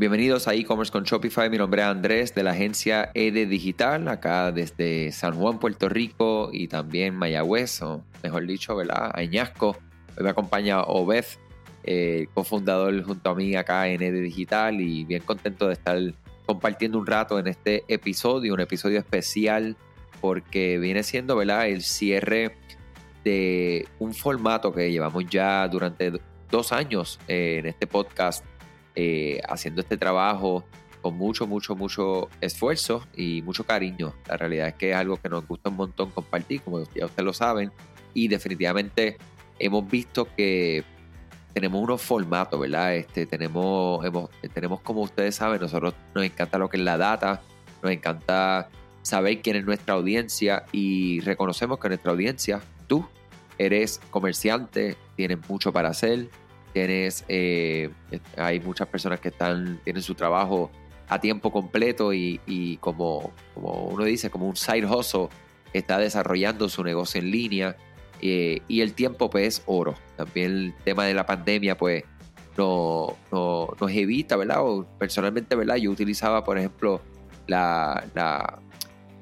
Bienvenidos a e-commerce con Shopify. Mi nombre es Andrés de la agencia ED Digital, acá desde San Juan, Puerto Rico y también Mayagüez, o mejor dicho, ¿verdad? Añasco. Hoy me acompaña Obed, eh, cofundador junto a mí acá en ED Digital y bien contento de estar compartiendo un rato en este episodio, un episodio especial porque viene siendo, ¿verdad? El cierre de un formato que llevamos ya durante dos años eh, en este podcast eh, haciendo este trabajo con mucho, mucho, mucho esfuerzo y mucho cariño. La realidad es que es algo que nos gusta un montón compartir, como ya ustedes lo saben, y definitivamente hemos visto que tenemos unos formatos, ¿verdad? Este, tenemos, tenemos, como ustedes saben, nosotros nos encanta lo que es la data, nos encanta saber quién es nuestra audiencia y reconocemos que nuestra audiencia, tú, eres comerciante, tienes mucho para hacer, tienes, eh, hay muchas personas que están, tienen su trabajo a tiempo completo y, como, como, uno dice, como un side hustle, está desarrollando su negocio en línea eh, y el tiempo pues es oro. También el tema de la pandemia pues no, nos evita, ¿verdad? O personalmente, ¿verdad? Yo utilizaba, por ejemplo, la, la,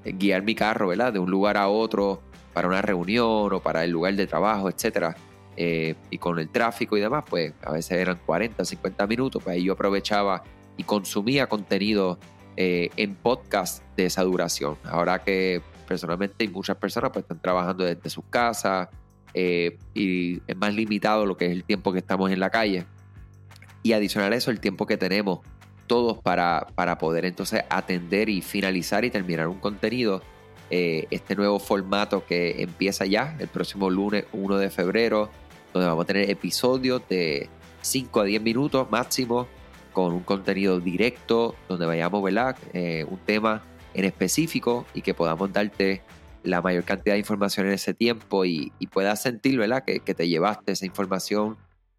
guiar mi carro, ¿verdad? De un lugar a otro para una reunión o para el lugar de trabajo, etcétera eh, y con el tráfico y demás, pues a veces eran 40, 50 minutos, pues ahí yo aprovechaba y consumía contenido eh, en podcast de esa duración. Ahora que personalmente y muchas personas pues están trabajando desde sus casas eh, y es más limitado lo que es el tiempo que estamos en la calle. Y adicional a eso, el tiempo que tenemos todos para, para poder entonces atender y finalizar y terminar un contenido. este nuevo formato que empieza ya el próximo lunes 1 de febrero donde vamos a tener episodios de 5 a 10 minutos máximo con un contenido directo donde vayamos a eh, un tema en específico y que podamos darte la mayor cantidad de información en ese tiempo y, puedas sentir ¿verdad? Que, te llevaste esa información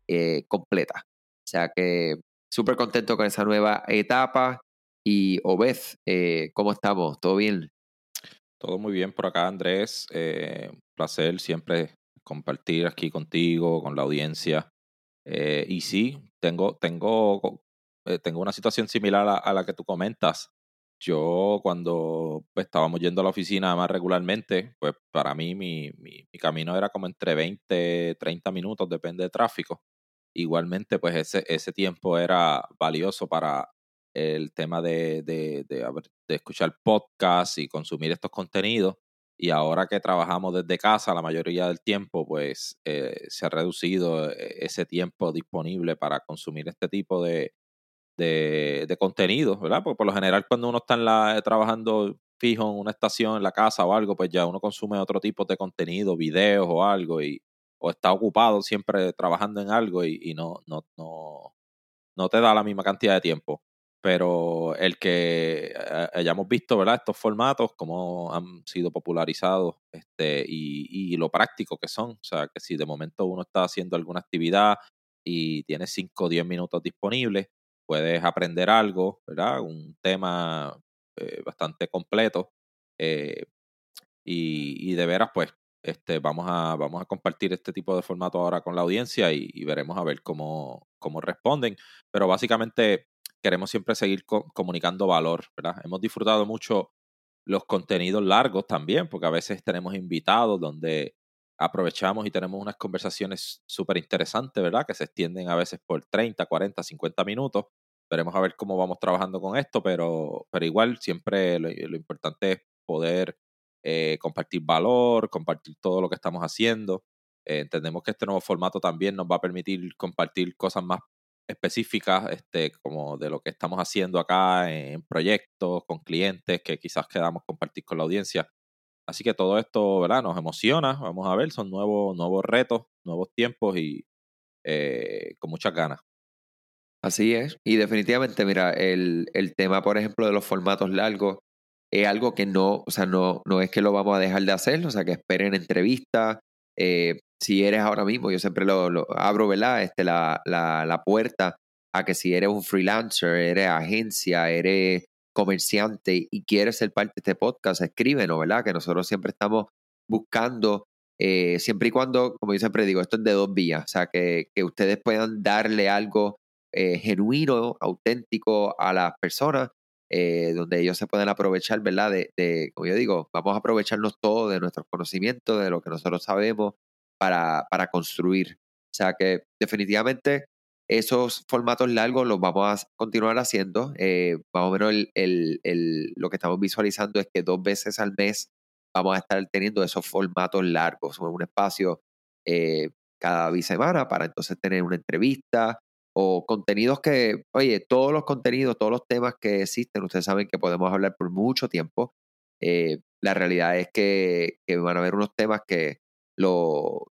eh, completa. O sea que súper contento con esa nueva etapa. Y Obed, eh, ¿cómo estamos? ¿Todo bien? Todo muy bien por acá, Andrés. un placer siempre compartir aquí contigo, con la audiencia. Eh, y sí, tengo, tengo, eh, tengo una situación similar a, la que tú comentas. Yo cuando pues, estábamos yendo a la oficina más regularmente, pues para mí mi, mi, camino era como entre 20, 30 minutos, depende de tráfico. Igualmente, pues ese, ese tiempo era valioso para el tema de, de, de, de escuchar podcasts y consumir estos contenidos. Y ahora que trabajamos desde casa la mayoría del tiempo, pues eh, se ha reducido eh, ese tiempo disponible para consumir este tipo de, de, contenido, ¿verdad? Porque por lo general cuando uno está en la, trabajando fijo en una estación en la casa o algo, pues ya uno consume otro tipo de contenido, videos o algo, y, o está ocupado siempre trabajando en algo y, y no, no, no, no te da la misma cantidad de tiempo pero el que eh, hayamos visto, ¿verdad? Estos formatos, cómo han sido popularizados este, y, lo práctico que son. O sea, que si de momento uno está haciendo alguna actividad y tiene 5 o 10 minutos disponibles, puedes aprender algo, ¿verdad? Un tema eh, bastante completo. Eh, y, de veras, pues, este, vamos, a, vamos a compartir este tipo de formato ahora con la audiencia y, y veremos a ver cómo, cómo responden. Pero básicamente queremos siempre seguir comunicando valor, ¿verdad? Hemos disfrutado mucho los contenidos largos también, porque a veces tenemos invitados donde aprovechamos y tenemos unas conversaciones súper interesantes, ¿verdad? Que se extienden a veces por 30, 40, 50 minutos. Veremos a ver cómo vamos trabajando con esto, pero, pero igual siempre lo, importante es poder eh, compartir valor, compartir todo lo que estamos haciendo. Eh, entendemos que este nuevo formato también nos va a permitir compartir cosas más específicas, este, como de lo que estamos haciendo acá en proyectos, con clientes que quizás queramos compartir con la audiencia. Así que todo esto, ¿verdad? Nos emociona, vamos a ver, son nuevos, nuevos retos, nuevos tiempos y eh, con muchas ganas. Así es, y definitivamente, mira, el, el, tema, por ejemplo, de los formatos largos es algo que no, o sea, no, no es que lo vamos a dejar de hacer, o sea, que esperen entrevistas, eh, si eres ahora mismo, yo siempre lo, abro, ¿verdad? Este, la, la, la, puerta a que si eres un freelancer, eres agencia, eres comerciante y quieres ser parte de este podcast, escríbenos, ¿verdad? Que nosotros siempre estamos buscando, eh, siempre y cuando, como yo siempre digo, esto es de dos vías, o sea, que, que ustedes puedan darle algo eh, genuino, auténtico a las personas, eh, donde ellos se pueden aprovechar, ¿verdad? De, de, como yo digo, vamos a aprovecharnos todo de nuestros conocimientos, de lo que nosotros sabemos para, para construir. O sea que definitivamente esos formatos largos los vamos a continuar haciendo. Eh, más o menos el, el, lo que estamos visualizando es que dos veces al mes vamos a estar teniendo esos formatos largos, un espacio eh, cada semana para entonces tener una entrevista o contenidos que, oye, todos los contenidos, todos los temas que existen, ustedes saben que podemos hablar por mucho tiempo. Eh, la realidad es que, que, van a haber unos temas que lo,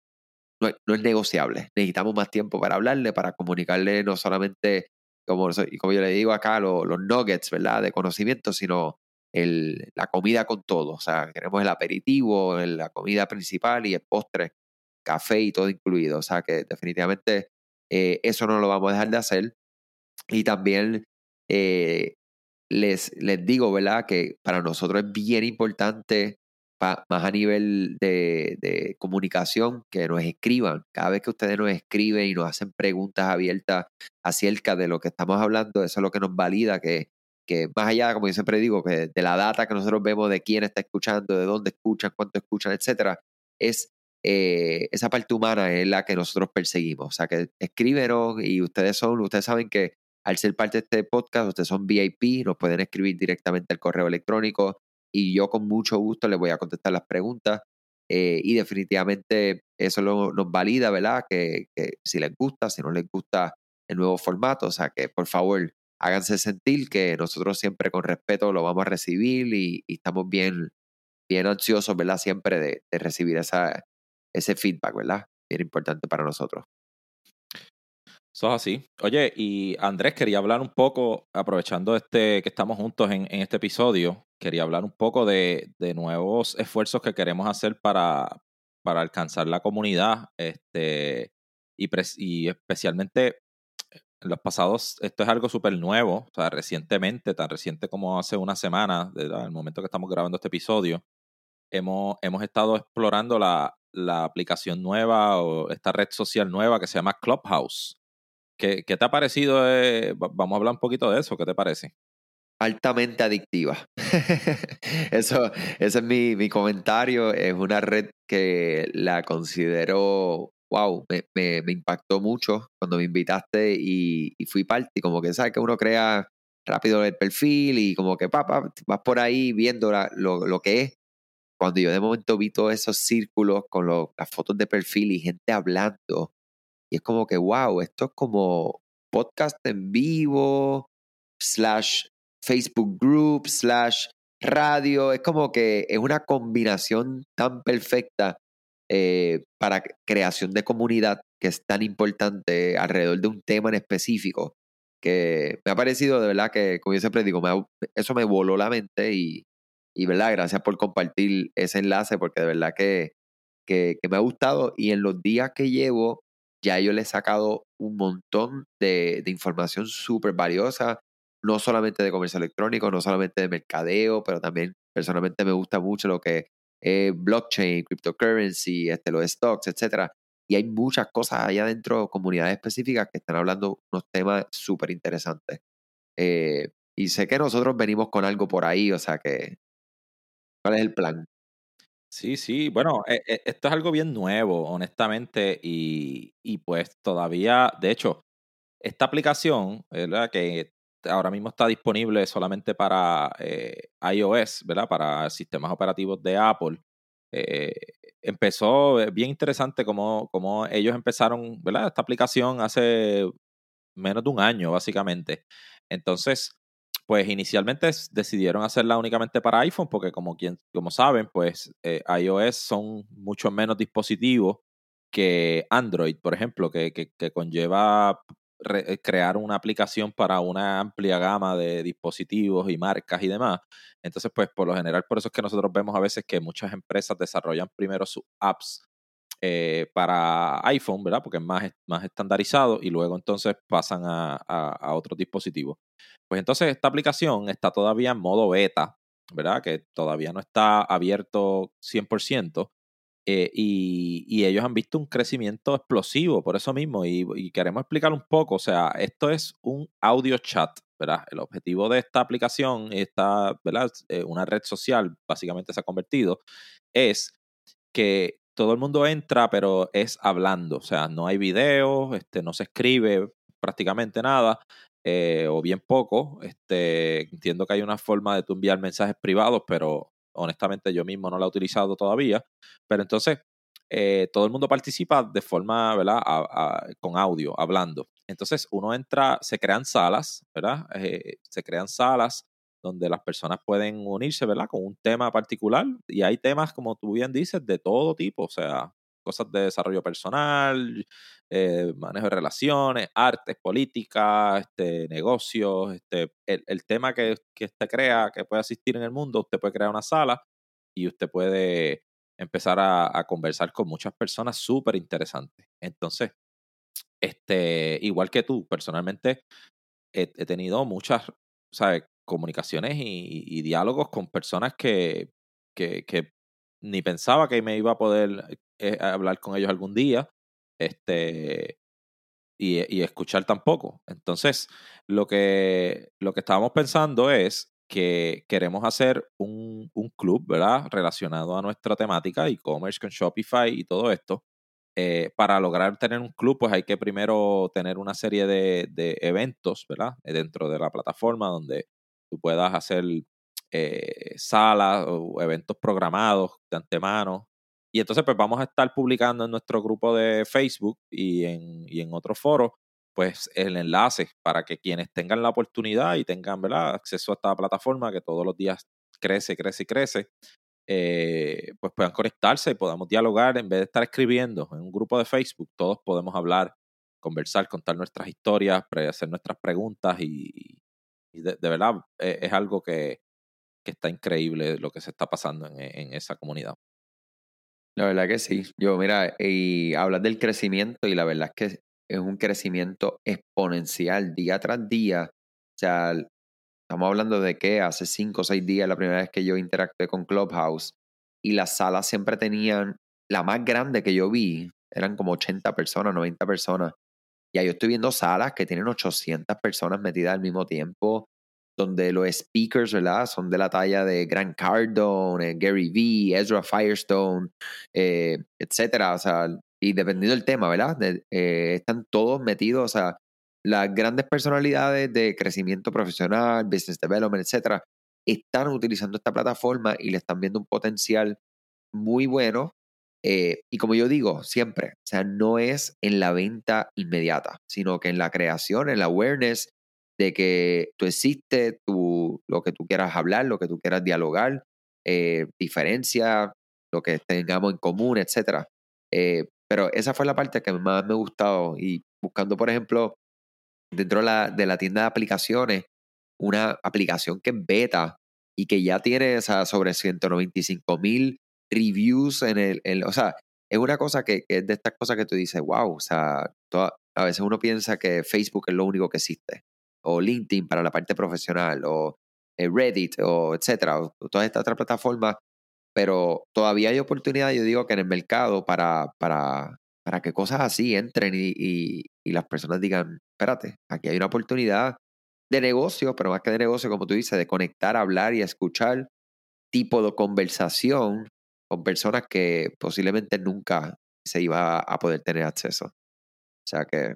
no, no, es negociable. Necesitamos más tiempo para hablarle, para comunicarle no solamente, como, como yo le digo acá, los nuggets, ¿verdad? De conocimiento, sino el, la comida con todo. O sea, queremos el aperitivo, la comida principal y el postre, café y todo incluido. O sea, que definitivamente eh, eso no lo vamos a dejar de hacer. Y también eh, les, les digo, ¿verdad? Que para nosotros es bien importante más a nivel de, comunicación, que nos escriban. Cada vez que ustedes nos escriben y nos hacen preguntas abiertas acerca de lo que estamos hablando, eso es lo que nos valida, que, que más allá, como yo siempre digo, que de la data que nosotros vemos de quién está escuchando, de dónde escuchan, cuánto escuchan, etcétera, es eh, esa parte humana es la que nosotros perseguimos. O sea, que escríbenos y ustedes son, ustedes saben que al ser parte de este podcast, ustedes son VIP, nos pueden escribir directamente al correo electrónico y yo con mucho gusto les voy a contestar las preguntas. Eh, y definitivamente eso nos valida, ¿verdad? Que, si les gusta, si no les gusta el nuevo formato, o sea que por favor háganse sentir que nosotros siempre con respeto lo vamos a recibir y, estamos bien, bien ansiosos, ¿verdad? Siempre de, de recibir esa, ese feedback, ¿verdad? Bien importante para nosotros. Eso es así. Oye, y Andrés, quería hablar un poco, aprovechando este que estamos juntos en, este episodio, quería hablar un poco de, nuevos esfuerzos que queremos hacer para, para alcanzar la comunidad, este, y, y especialmente en los pasados, esto es algo súper nuevo, o sea, recientemente, tan reciente como hace una semana, desde el momento que estamos grabando este episodio, hemos, hemos estado explorando la, la aplicación nueva o esta red social nueva que se llama Clubhouse. ¿Qué, te ha parecido? Eh, vamos a hablar un poquito de eso. ¿Qué te parece? Altamente adictiva. eso, ese es mi, mi, comentario. Es una red que la considero, wow, me, me, impactó mucho cuando me invitaste y, fui parte. Como que sabes que uno crea rápido el perfil y como que papá, vas por ahí viendo lo, lo que es cuando yo de momento vi todos esos círculos con las fotos de perfil y gente hablando, y es como que, wow, esto es como podcast en vivo, slash Facebook group, slash radio. Es como que es una combinación tan perfecta eh, para creación de comunidad que es tan importante alrededor de un tema en específico que me ha parecido de verdad que, como yo siempre digo, eso me voló la mente y, y, verdad, gracias por compartir ese enlace porque de verdad que, que, me ha gustado y en los días que llevo ya yo le he sacado un montón de, información súper valiosa, no solamente de comercio electrónico, no solamente de mercadeo, pero también personalmente me gusta mucho lo que es blockchain, cryptocurrency, este, los stocks, etc. Y hay muchas cosas allá adentro, comunidades específicas que están hablando unos temas súper interesantes. Eh, y sé que nosotros venimos con algo por ahí, o sea que, ¿cuál es el plan? Sí, sí, bueno, e, e, esto es algo bien nuevo, honestamente, y, pues todavía, de hecho, esta aplicación, ¿verdad? Que ahora mismo está disponible solamente para eh, iOS, ¿verdad? Para sistemas operativos de Apple. Eh, empezó eh, bien interesante como, como ellos empezaron, ¿verdad? Esta aplicación hace menos de un año, básicamente. Entonces, pues inicialmente decidieron hacerla únicamente para iPhone porque como, quien, como saben, pues eh, iOS son mucho menos dispositivos que Android, por ejemplo, que, que, conlleva eh, crear una aplicación para una amplia gama de dispositivos y marcas y demás. Entonces, pues por lo general, por eso es que nosotros vemos a veces que muchas empresas desarrollan primero sus apps eh, para iPhone, ¿verdad? Porque es más, más estandarizado y luego entonces pasan a, a, a otros. Pues entonces esta aplicación está todavía en modo beta, ¿verdad? Que todavía no está abierto 100%, Eh, y, ellos han visto un crecimiento explosivo por eso mismo y, queremos explicar un poco, o sea, esto es un audio chat, ¿verdad? El objetivo de esta aplicación, esta, ¿verdad? Eh, una red social, básicamente se ha convertido, es que todo el mundo entra, pero es hablando, o sea, no hay video, este, no se escribe prácticamente nada, eh, o bien poco. Este, entiendo que hay una forma de enviar mensajes privados, pero honestamente yo mismo no la he utilizado todavía. Pero entonces, eh, todo el mundo participa de forma, ¿verdad? con audio, hablando. Entonces, uno entra, se crean salas, ¿verdad? Eh, se crean salas donde las personas pueden unirse, ¿verdad? Con un tema particular. Y hay temas, como tú bien dices, de todo tipo. O sea, cosas de desarrollo personal, eh, manejo de relaciones, artes, política, este, negocios, este, el, tema que, que usted crea que puede asistir en el mundo, usted puede crear una sala y usted puede empezar a, conversar con muchas personas súper interesantes. Entonces, este, igual que tú, personalmente he, tenido muchas, ¿sabes? Comunicaciones y, diálogos con personas que, que, ni pensaba que me iba a poder eh, hablar con ellos algún día este, y, escuchar tampoco. Entonces, lo que, lo que estábamos pensando es que queremos hacer un, un club, ¿verdad? Relacionado a nuestra temática, e-commerce con Shopify y todo esto. Eh, para lograr tener un club, pues hay que primero tener una serie de, de eventos, ¿verdad? Dentro de la plataforma donde tú puedas hacer eh, salas o eventos programados de antemano. Y entonces pues vamos a estar publicando en nuestro grupo de Facebook y en, y en otros foros pues el enlace para que quienes tengan la oportunidad y tengan ¿verdad? acceso a esta plataforma que todos los días crece, crece y crece, eh, pues puedan conectarse y podamos dialogar en vez de estar escribiendo en un grupo de Facebook, todos podemos hablar, conversar, contar nuestras historias, hacer nuestras preguntas y, de, verdad eh, es algo que, que está increíble lo que se está pasando en, esa comunidad. La verdad que sí. Yo, mira, y hablas del crecimiento y la verdad es que es un crecimiento exponencial día tras día. O sea, estamos hablando de que hace cinco o seis días la primera vez que yo interactué con Clubhouse y las salas siempre tenían, la más grande que yo vi, eran como 80 personas, 90 personas. Y ahí yo estoy viendo salas que tienen 800 personas metidas al mismo tiempo donde los speakers, ¿verdad? Son de la talla de Grant Cardone, eh, Gary Vee, Ezra Firestone, eh, etcétera. O sea, y dependiendo del tema, ¿verdad? Eh, están todos metidos, o sea, las grandes personalidades de crecimiento profesional, business development, etcétera, están utilizando esta plataforma y le están viendo un potencial muy bueno. Y como yo digo siempre, o sea, no es en la venta inmediata, sino que en la creación, en la awareness, de que tú existes, tú, lo que tú quieras hablar, lo que tú quieras dialogar, eh, diferencia, lo que tengamos en común, etc. Eh, pero esa fue la parte que más me gustado y buscando, por ejemplo, dentro de la, tienda de aplicaciones, una aplicación que es beta y que ya tiene sobre 195 mil reviews en el, o sea, es una cosa que, es de estas cosas que tú dices, wow, o sea, a veces uno piensa que Facebook es lo único que existe o LinkedIn para la parte profesional, o eh, Reddit, o etcétera, o todas estas otras plataformas, pero todavía hay oportunidad, yo digo, que en el mercado para, para, para que cosas así entren y, y, las personas digan, espérate, aquí hay una oportunidad de negocio, pero más que de negocio, como tú dices, de conectar, hablar y escuchar tipo de conversación con personas que posiblemente nunca se iba a poder tener acceso. O sea que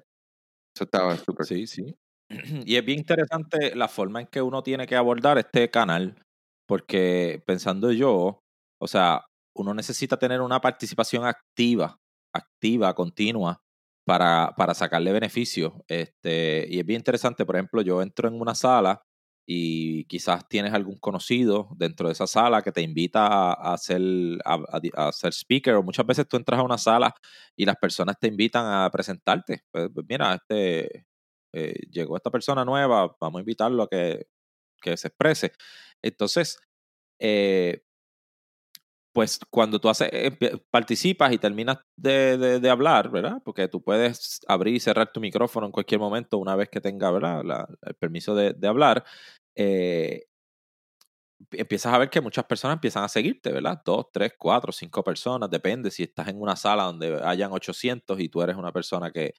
eso estaba súper. Sí, sí. Y es bien interesante la forma en que uno tiene que abordar este canal, porque pensando yo, o sea, uno necesita tener una participación activa, activa, continua, para, para sacarle beneficio. Este, y es bien interesante, por ejemplo, yo entro en una sala y quizás tienes algún conocido dentro de esa sala que te invita a, hacer, a, ser speaker, o muchas veces tú entras a una sala y las personas te invitan a presentarte. Pues, pues mira, este, eh, llegó esta persona nueva, vamos a invitarlo a que, se exprese. Entonces, eh, pues cuando tú haces, participas y terminas de, hablar, ¿verdad? Porque tú puedes abrir y cerrar tu micrófono en cualquier momento una vez que tenga, ¿verdad? el permiso de, hablar. Eh, empiezas a ver que muchas personas empiezan a seguirte, ¿verdad? Dos, tres, cuatro, cinco personas, depende. Si estás en una sala donde hayan 800 y tú eres una persona que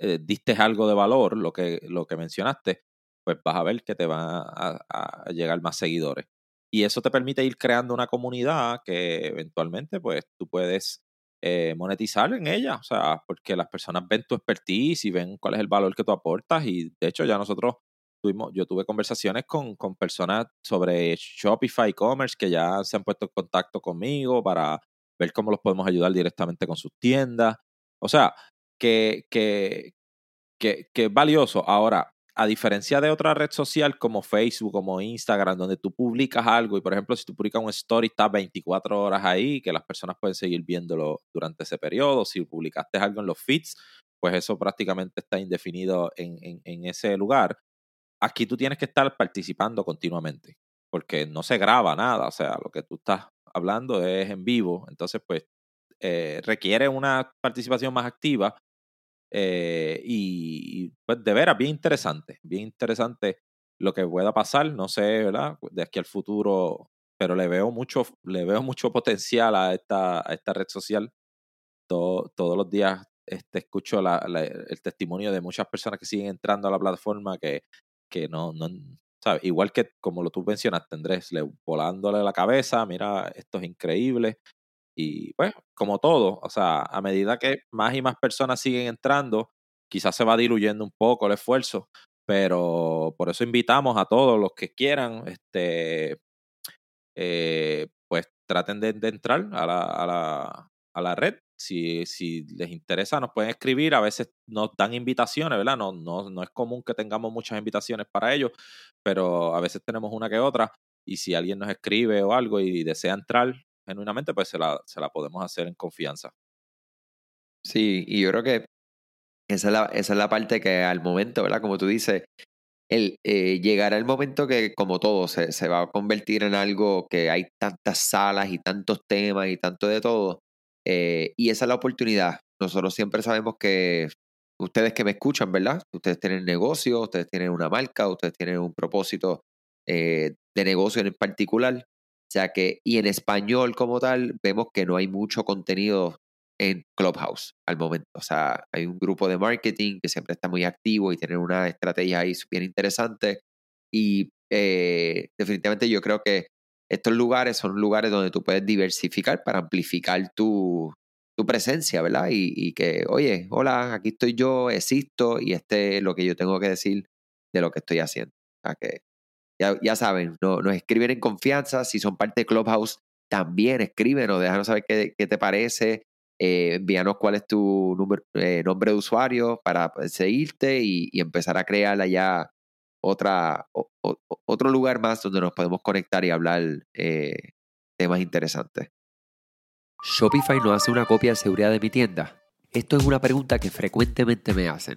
eh, diste algo de valor, lo que, lo que mencionaste, pues vas a ver que te van a, llegar más seguidores. Y eso te permite ir creando una comunidad que eventualmente, pues, tú puedes eh, monetizar en ella, o sea, porque las personas ven tu expertise y ven cuál es el valor que tú aportas y de hecho ya nosotros tuvimos, yo tuve conversaciones con, con personas sobre Shopify e-commerce que ya se han puesto en contacto conmigo para ver cómo los podemos ayudar directamente con sus tiendas. O sea, que, que, que, que es valioso. Ahora, a diferencia de otra red social como Facebook, como Instagram, donde tú publicas algo y, por ejemplo, si tú publicas un story, está 24 horas ahí, que las personas pueden seguir viéndolo durante ese periodo. Si publicaste algo en los feeds, pues eso prácticamente está indefinido en, en, ese lugar. Aquí tú tienes que estar participando continuamente, porque no se graba nada, o sea, lo que tú estás hablando es en vivo, entonces pues eh, requiere una participación más activa eh, y, pues de veras, bien interesante, bien interesante lo que pueda pasar, no sé, ¿verdad? De aquí al futuro, pero le veo mucho, le veo mucho potencial a esta, a esta red social. todos los días este, escucho el testimonio de muchas personas que siguen entrando a la plataforma que, que no, no ¿sabes? Igual que como lo tú mencionaste, Andrés, le, volándole la cabeza, mira, esto es increíble. Y pues, como todo, o sea, a medida que más y más personas siguen entrando, quizás se va diluyendo un poco el esfuerzo, pero por eso invitamos a todos los que quieran, este, eh, pues traten de, entrar a la, a, la, a la, red. Si, si, les interesa, nos pueden escribir. A veces nos dan invitaciones, ¿verdad? No, no, no es común que tengamos muchas invitaciones para ellos, pero a veces tenemos una que otra. Y si alguien nos escribe o algo y desea entrar, genuinamente, pues se la, se la podemos hacer en confianza. Sí, y yo creo que esa es la, esa es la parte que al momento, ¿verdad? Como tú dices, el, eh, llegará el momento que, como todo, se, se, va a convertir en algo que hay tantas salas y tantos temas y tanto de todo. Eh, y esa es la oportunidad. Nosotros siempre sabemos que ustedes que me escuchan, ¿verdad? Ustedes tienen negocio, ustedes tienen una marca, ustedes tienen un propósito eh, de negocio en particular. O sea que, y en español como tal, vemos que no hay mucho contenido en Clubhouse al momento. O sea, hay un grupo de marketing que siempre está muy activo y tiene una estrategia ahí bien interesante. Y eh, definitivamente yo creo que estos lugares son lugares donde tú puedes diversificar para amplificar tu, tu presencia, ¿verdad? Y, y, que, oye, hola, aquí estoy yo, existo y este es lo que yo tengo que decir de lo que estoy haciendo. O sea que ya, saben, no, nos escriben en confianza. Si son parte de Clubhouse, también escríbenos, déjanos saber qué, qué te parece. Eh, envíanos cuál es tu eh, nombre de usuario para seguirte y, empezar a crear allá otra, otro lugar más donde nos podemos conectar y hablar eh, temas interesantes. ¿Shopify no hace una copia de seguridad de mi tienda? Esto es una pregunta que frecuentemente me hacen.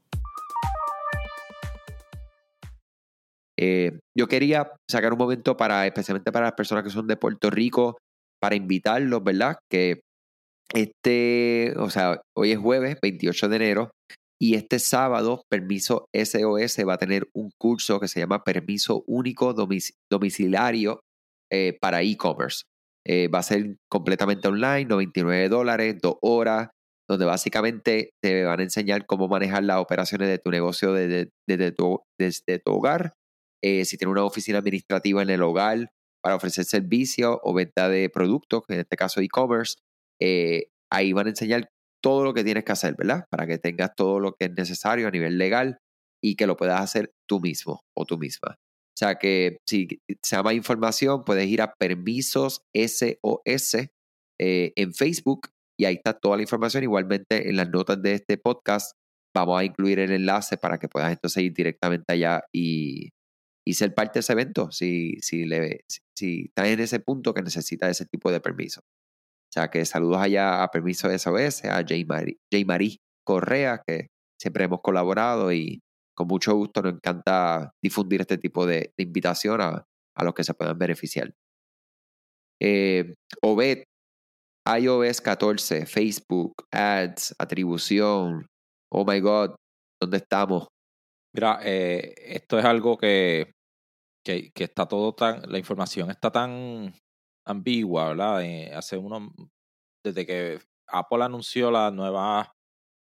Eh, yo quería sacar un momento para, especialmente para las personas que son de Puerto Rico, para invitarlos, ¿verdad? Que este, o sea, hoy es jueves 28 de enero y este sábado Permiso SOS va a tener un curso que se llama Permiso Único Domiciliario eh, para e-commerce. Eh, va a ser completamente online, 99 dólares, dos horas, donde básicamente te van a enseñar cómo manejar las operaciones de tu negocio desde, tu, desde tu, hogar. Eh, si tienes una oficina administrativa en el hogar para ofrecer servicios o venta de productos, en este caso e-commerce, eh, ahí van a enseñar todo lo que tienes que hacer, ¿verdad? Para que tengas todo lo que es necesario a nivel legal y que lo puedas hacer tú mismo o tú misma. O sea que si se llama información, puedes ir a Permisos SOS eh, en Facebook y ahí está toda la información. Igualmente en las notas de este podcast vamos a incluir el enlace para que puedas entonces ir directamente allá y, y ser parte de ese evento si, si, en ese punto que necesitas ese tipo de permiso. O sea que saludos allá a Permiso SOS, a J. Marie, Correa, que siempre hemos colaborado y con mucho gusto nos encanta difundir este tipo de, invitación a, los que se puedan beneficiar. Eh, iOS 14, Facebook, Ads, atribución. Oh my God, ¿dónde estamos? Mira, eh, esto es algo que, que, está todo tan, la información está tan ambigua, ¿verdad? Eh, hace uno, desde que Apple anunció las nuevas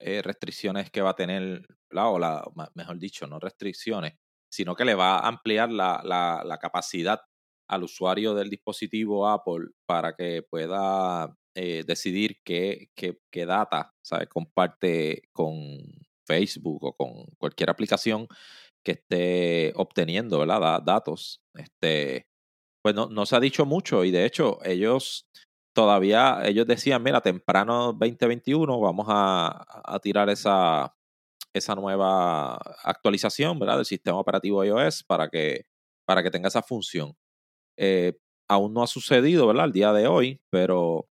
eh, restricciones que va a tener, ¿verdad? o la, mejor dicho, no restricciones, sino que le va a ampliar la, la, la capacidad al usuario del dispositivo Apple para que pueda eh, decidir qué, qué, qué data ¿sabe? comparte con Facebook o con cualquier aplicación que esté obteniendo ¿verdad? datos. Este, pues no, no, se ha dicho mucho y de hecho ellos todavía, ellos decían, mira, temprano 2021 vamos a, tirar esa, esa nueva actualización ¿verdad? del sistema operativo iOS para que, para que tenga esa función. Eh, aún no ha sucedido, ¿verdad? El día de hoy, pero,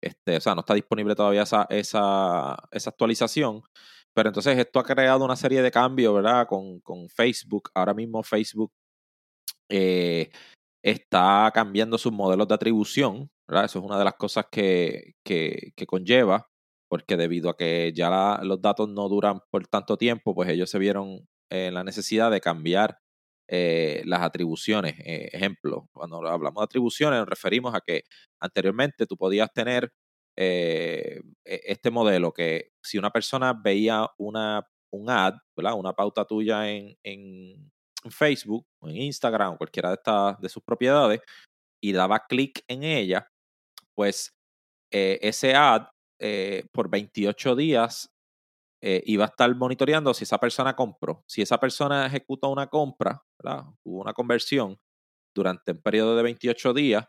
este, o sea, no está disponible todavía esa, esa, esa actualización. Pero entonces esto ha creado una serie de cambios, ¿verdad? Con, con Facebook. Ahora mismo Facebook eh, está cambiando sus modelos de atribución, ¿verdad? Eso es una de las cosas que, que, conlleva, porque debido a que ya los datos no duran por tanto tiempo, pues ellos se vieron en la necesidad de cambiar eh, las atribuciones. Eh, ejemplo, cuando hablamos de atribuciones nos referimos a que anteriormente tú podías tener eh, e, este modelo que si una persona veía una, un ad, ¿verdad? una pauta tuya en, en Facebook o en Instagram o cualquiera de estas de sus propiedades y daba clic en ella, pues eh, ese ad eh, por 28 días iba a estar monitoreando si esa persona compró. Si esa persona ejecuta una compra, ¿verdad? hubo una conversión durante un periodo de 28 días,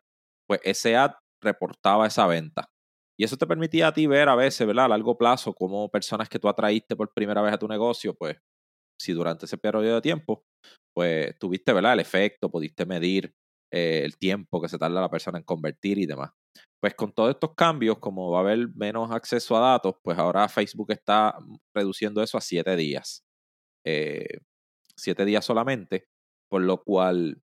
pues ese ad reportaba esa venta. Y eso te permitía a ti ver a veces, ¿verdad? A largo plazo, como personas que tú atraíste por primera vez a tu negocio, pues si durante ese periodo de tiempo, pues tuviste, ¿verdad? El efecto, pudiste medir eh, el tiempo que se tarda la persona en convertir y demás. Pues con todos estos cambios, como va a haber menos acceso a datos, pues ahora Facebook está reduciendo eso a siete días. Eh, siete días solamente, por lo cual,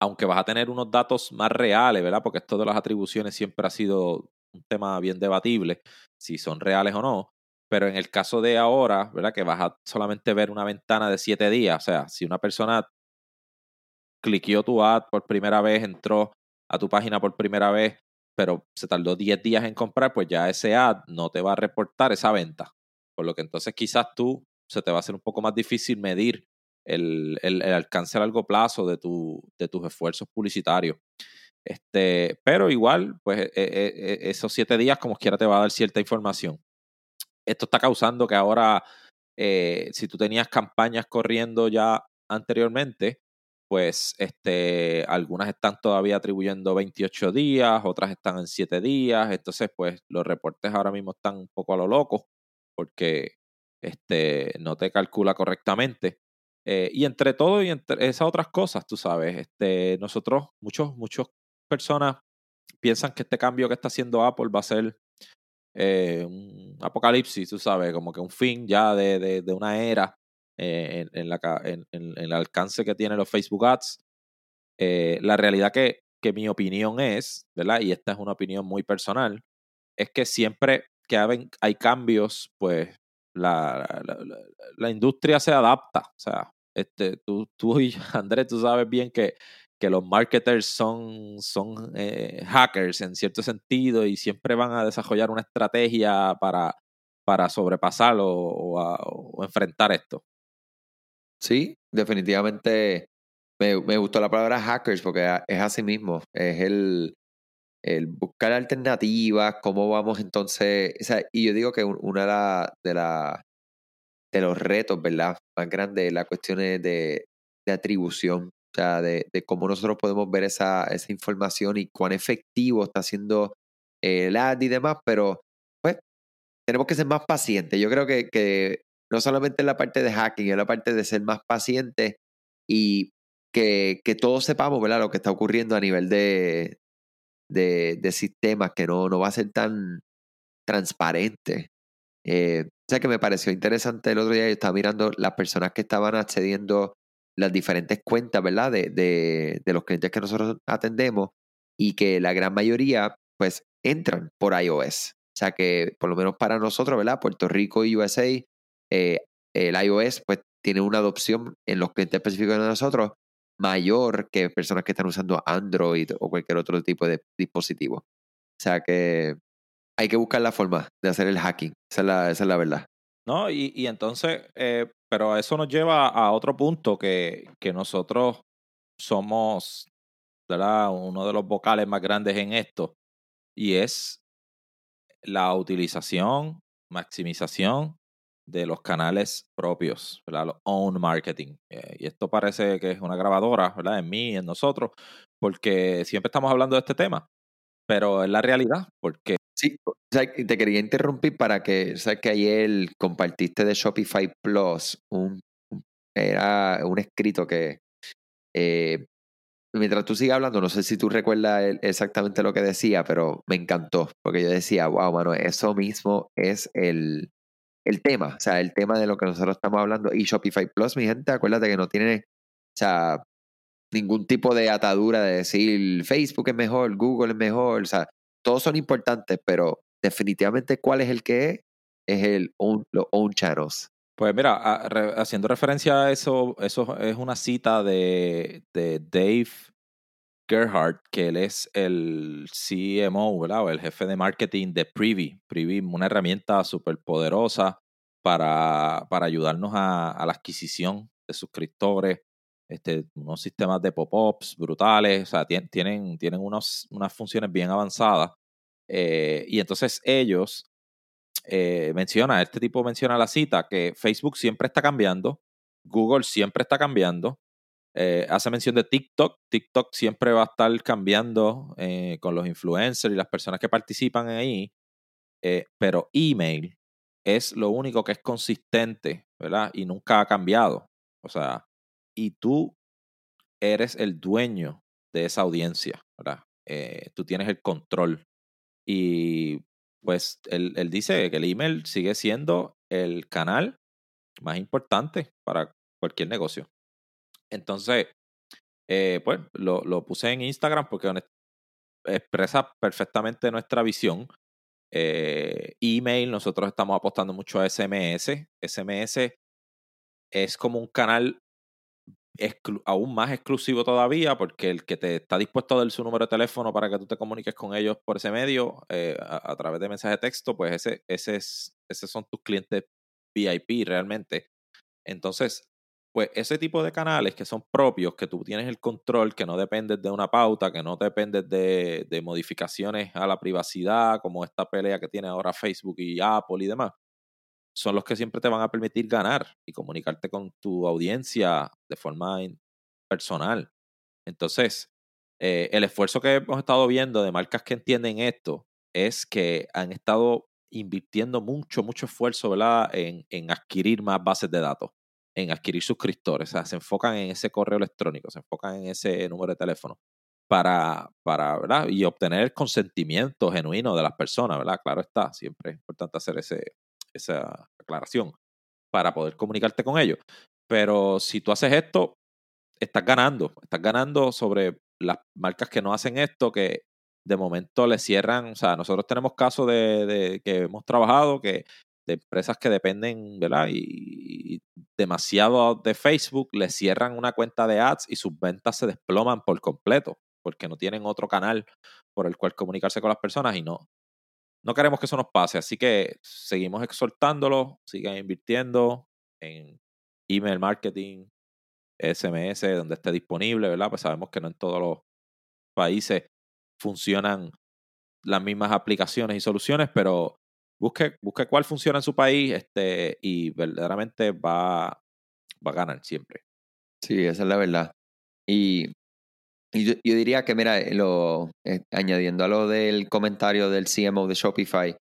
aunque vas a tener unos datos más reales, ¿verdad? Porque esto de las atribuciones siempre ha sido un tema bien debatible, si son reales o no. Pero en el caso de ahora, ¿verdad? Que vas a solamente ver una ventana de siete días. O sea, si una persona cliqueó tu ad por primera vez, entró a tu página por primera vez, pero se tardó 10 días en comprar, pues ya ese ad no te va a reportar esa venta. Por lo que entonces quizás tú se te va a hacer un poco más difícil medir el, el, alcance a largo plazo de, tu, de tus esfuerzos publicitarios. Este, pero igual, pues e, e, e, esos siete días como quiera te va a dar cierta información. Esto está causando que ahora, eh, si tú tenías campañas corriendo ya anteriormente, pues este, algunas están todavía atribuyendo 28 días, otras están en 7 días, entonces pues los reportes ahora mismo están un poco a lo loco porque este, no te calcula correctamente. Eh, y entre todo y entre esas otras cosas, tú sabes, este, nosotros, muchos, muchos personas piensan que este cambio que está haciendo Apple va a ser eh, un apocalipsis, tú sabes, como que un fin ya de, de, una era eh, en, la, el alcance que tienen los Facebook Ads. Eh, la realidad que, que mi opinión es, ¿verdad? Y esta es una opinión muy personal, es que siempre que hay, cambios, pues la, la, industria se adapta. O sea, este, tú, tú y Andrés, tú sabes bien que, que los marketers son, son eh, hackers en cierto sentido y siempre van a desarrollar una estrategia para, para sobrepasarlo o, enfrentar esto. Sí, definitivamente me, me, gustó la palabra hackers porque es así mismo, es el, el buscar alternativas, cómo vamos entonces, y yo digo que una de, la, de, los retos, ¿verdad? Más grandes es la cuestión de, de, atribución, o sea, de, de, cómo nosotros podemos ver esa, esa información y cuán efectivo está siendo el ad y demás, pero pues tenemos que ser más pacientes. Yo creo que, que no solamente en la parte de hacking, en la parte de ser más pacientes y que, que todos sepamos, ¿verdad? Lo que está ocurriendo a nivel de, de, sistemas que no, no va a ser tan transparente. Eh, o sea que me pareció interesante el otro día, yo estaba mirando las personas que estaban accediendo las diferentes cuentas, ¿verdad? De, de, los clientes que nosotros atendemos y que la gran mayoría, pues, entran por iOS. O sea que, por lo menos para nosotros, ¿verdad? Puerto Rico y USA, eh, el iOS, pues, tiene una adopción en los clientes específicos de nosotros mayor que personas que están usando Android o cualquier otro tipo de dispositivo. O sea que hay que buscar la forma de hacer el hacking. Esa es la, esa es la verdad. No, y, y entonces, eh, pero eso nos lleva a otro punto que, que nosotros somos, ¿verdad? Uno de los vocales más grandes en esto. Y es la utilización, maximización de los canales propios, ¿verdad? Los own marketing. Eh, y esto parece que es una grabadora, ¿verdad? En mí, en nosotros, porque siempre estamos hablando de este tema, pero es la realidad, porque... Sí, o te quería interrumpir para que, sabes que ayer compartiste de Shopify Plus un, era un escrito que eh, mientras tú sigas hablando, no sé si tú recuerdas exactamente lo que decía, pero me encantó, porque yo decía, wow, mano, eso mismo es el, el tema, o sea, el tema de lo que nosotros estamos hablando. Y Shopify Plus, mi gente, acuérdate que no tiene, o sea, ningún tipo de atadura de decir Facebook es mejor, Google es mejor, o sea, todos son importantes, pero definitivamente cuál es el que es, es el own, los own channels. Pues mira, haciendo referencia a eso, eso es una cita de, de Dave Gerhardt, que él es el CMO, el jefe de marketing de Privy. Privy, una herramienta súper poderosa para, para ayudarnos a, la adquisición de suscriptores, este, unos sistemas de pop-ups brutales, o sea, tienen, tienen unos, unas funciones bien avanzadas. Eh, y entonces ellos eh, menciona, este tipo menciona la cita, que Facebook siempre está cambiando, Google siempre está cambiando, eh, hace mención de TikTok. TikTok siempre va a estar cambiando eh, con los influencers y las personas que participan ahí. Eh, pero email es lo único que es consistente, ¿verdad? Y nunca ha cambiado. O sea, y tú eres el dueño de esa audiencia, ¿verdad? tú tienes el control. Y pues él, él dice que el email sigue siendo el canal más importante para cualquier negocio. Entonces, eh, pues lo, lo, puse en Instagram porque expresa perfectamente nuestra visión. Eh, email, nosotros estamos apostando mucho a SMS. SMS es como un canal aún más exclusivo todavía porque el que te está dispuesto a dar su número de teléfono para que tú te comuniques con ellos por ese medio eh, a, través de mensaje de texto, pues ese, ese es, esos son tus clientes VIP realmente. Entonces, pues ese tipo de canales que son propios, que tú tienes el control, que no dependes de una pauta, que no dependes de, de modificaciones a la privacidad, como esta pelea que tiene ahora Facebook y Apple y demás, son los que siempre te van a permitir ganar y comunicarte con tu audiencia de forma personal. Entonces, eh, el esfuerzo que hemos estado viendo de marcas que entienden esto es que han estado invirtiendo mucho, mucho esfuerzo ¿verdad? En, en adquirir más bases de datos en adquirir suscriptores, o sea, se enfocan en ese correo electrónico, se enfocan en ese número de teléfono para, para ¿verdad? Y obtener el consentimiento genuino de las personas, ¿verdad? Claro está, siempre es importante hacer ese, esa aclaración para poder comunicarte con ellos. Pero si tú haces esto, estás ganando, estás ganando sobre las marcas que no hacen esto, que de momento le cierran, o sea, nosotros tenemos casos de, que hemos trabajado que de empresas que dependen. Y, demasiado de Facebook, le cierran una cuenta de ads y sus ventas se desploman por completo, porque no tienen otro canal por el cual comunicarse con las personas y no, no queremos que eso nos pase. Así que seguimos exhortándolo, sigan invirtiendo en email marketing, SMS, donde esté disponible, ¿verdad? Pues sabemos que no en todos los países funcionan las mismas aplicaciones y soluciones, pero busque, busque cuál funciona en su país este, y verdaderamente va, va a ganar siempre. Sí, esa es la verdad. Y, yo, diría que, mira, lo, eh, añadiendo a lo del comentario del CMO de Shopify,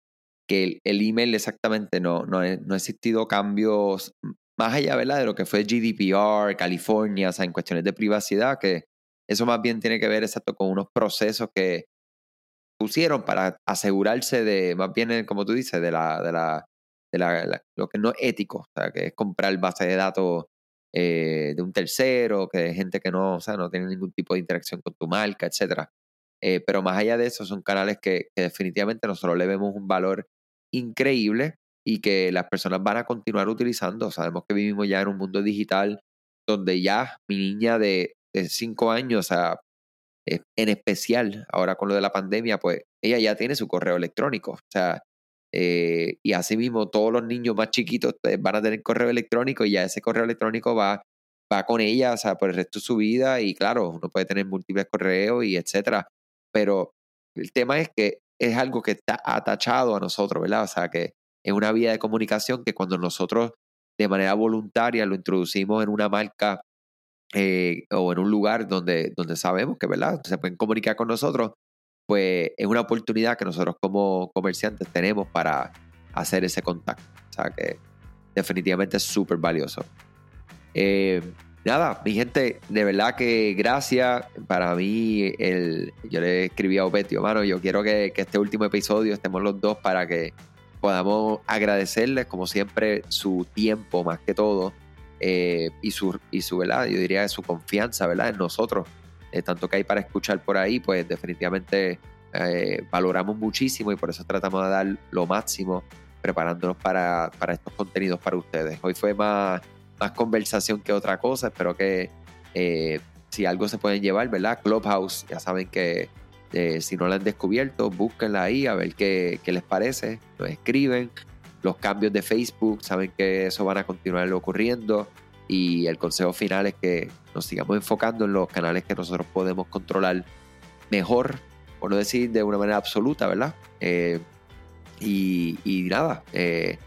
que el, email exactamente no, no, no ha existido cambios más allá ¿verdad? de lo que fue GDPR, California, o sea, en cuestiones de privacidad, que eso más bien tiene que ver exacto con unos procesos que pusieron para asegurarse de, más bien, como tú dices, de la, de la, de la, lo que no es ético, o sea, que es comprar base de datos eh, de un tercero, que es gente que no, o sea, no tiene ningún tipo de interacción con tu marca, etcétera. Eh, pero más allá de eso, son canales que, definitivamente nosotros le vemos un valor increíble y que las personas van a continuar utilizando. Sabemos que vivimos ya en un mundo digital donde ya mi niña de, de cinco años, o sea, en especial ahora con lo de la pandemia, pues ella ya tiene su correo electrónico. O sea, eh, y así mismo todos los niños más chiquitos pues, van a tener correo electrónico y ya ese correo electrónico va, va con ella, o sea, por el resto de su vida. Y claro, uno puede tener múltiples correos y etcétera. Pero el tema es que es algo que está atachado a nosotros, ¿verdad? O sea, que es una vía de comunicación que cuando nosotros de manera voluntaria lo introducimos en una marca eh, o en un lugar donde, donde sabemos que ¿verdad? se pueden comunicar con nosotros, pues es una oportunidad que nosotros como comerciantes tenemos para hacer ese contacto. O sea que definitivamente es súper valioso. Eh, nada, mi gente, de verdad que gracias. Para mí, el, yo le escribí a Opetio, mano, yo quiero que, que este último episodio estemos los dos para que podamos agradecerles, como siempre, su tiempo más que todo eh, y, su, y su, ¿verdad? Yo diría su confianza, ¿verdad? En nosotros. Eh, tanto que hay para escuchar por ahí, pues definitivamente eh, valoramos muchísimo y por eso tratamos de dar lo máximo preparándonos para, para estos contenidos para ustedes. Hoy fue más, más conversación que otra cosa. Espero que si algo se pueden llevar, ¿verdad? Clubhouse, ya saben que eh, si no la han descubierto, búsquenla ahí a ver qué, les parece. Nos escriben. Los cambios de Facebook, saben que eso van a continuar ocurriendo. Y el consejo final es que nos sigamos enfocando en los canales que nosotros podemos controlar mejor, por no decir de una manera absoluta, ¿verdad? Eh, y, nada, eh,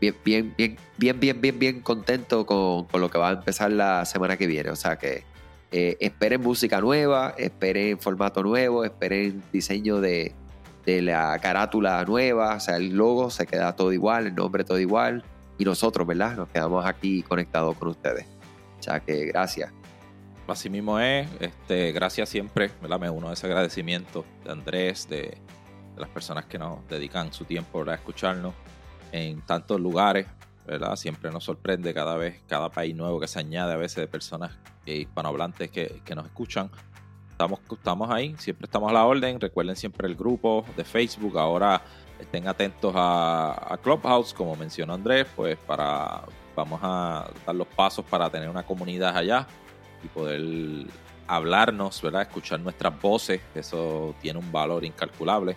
bien, bien, bien, bien, bien, bien, bien contento con, con, lo que va a empezar la semana que viene. O sea que eh, esperen música nueva, esperen formato nuevo, esperen diseño de, la carátula nueva, o sea, el logo se queda todo igual, el nombre todo igual, y nosotros, ¿verdad? Nos quedamos aquí conectados con ustedes. O sea que gracias. Así mismo es, este, gracias siempre, ¿verdad? Me uno a ese agradecimiento de Andrés, de, las personas que nos dedican su tiempo a escucharnos en tantos lugares, ¿verdad? Siempre nos sorprende cada vez, cada país nuevo que se añade a veces de personas hispanohablantes que, que nos escuchan. Estamos, estamos ahí, siempre estamos a la orden. Recuerden siempre el grupo de Facebook. Ahora estén atentos a, Clubhouse, como mencionó Andrés, pues para vamos a dar los pasos para tener una comunidad allá y poder hablarnos, ¿verdad? Escuchar nuestras voces. Eso tiene un valor incalculable.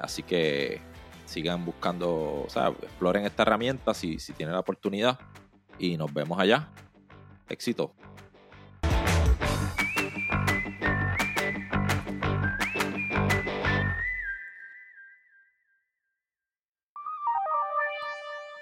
Así que sigan buscando, o sea, exploren esta herramienta si, si tienen la oportunidad y nos vemos allá. Éxito.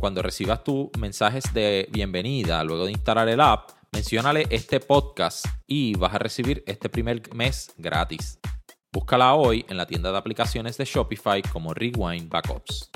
Cuando recibas tus mensajes de bienvenida luego de instalar el app, menciónale este podcast y vas a recibir este primer mes gratis. Búscala hoy en la tienda de aplicaciones de Shopify como Rewind Backups.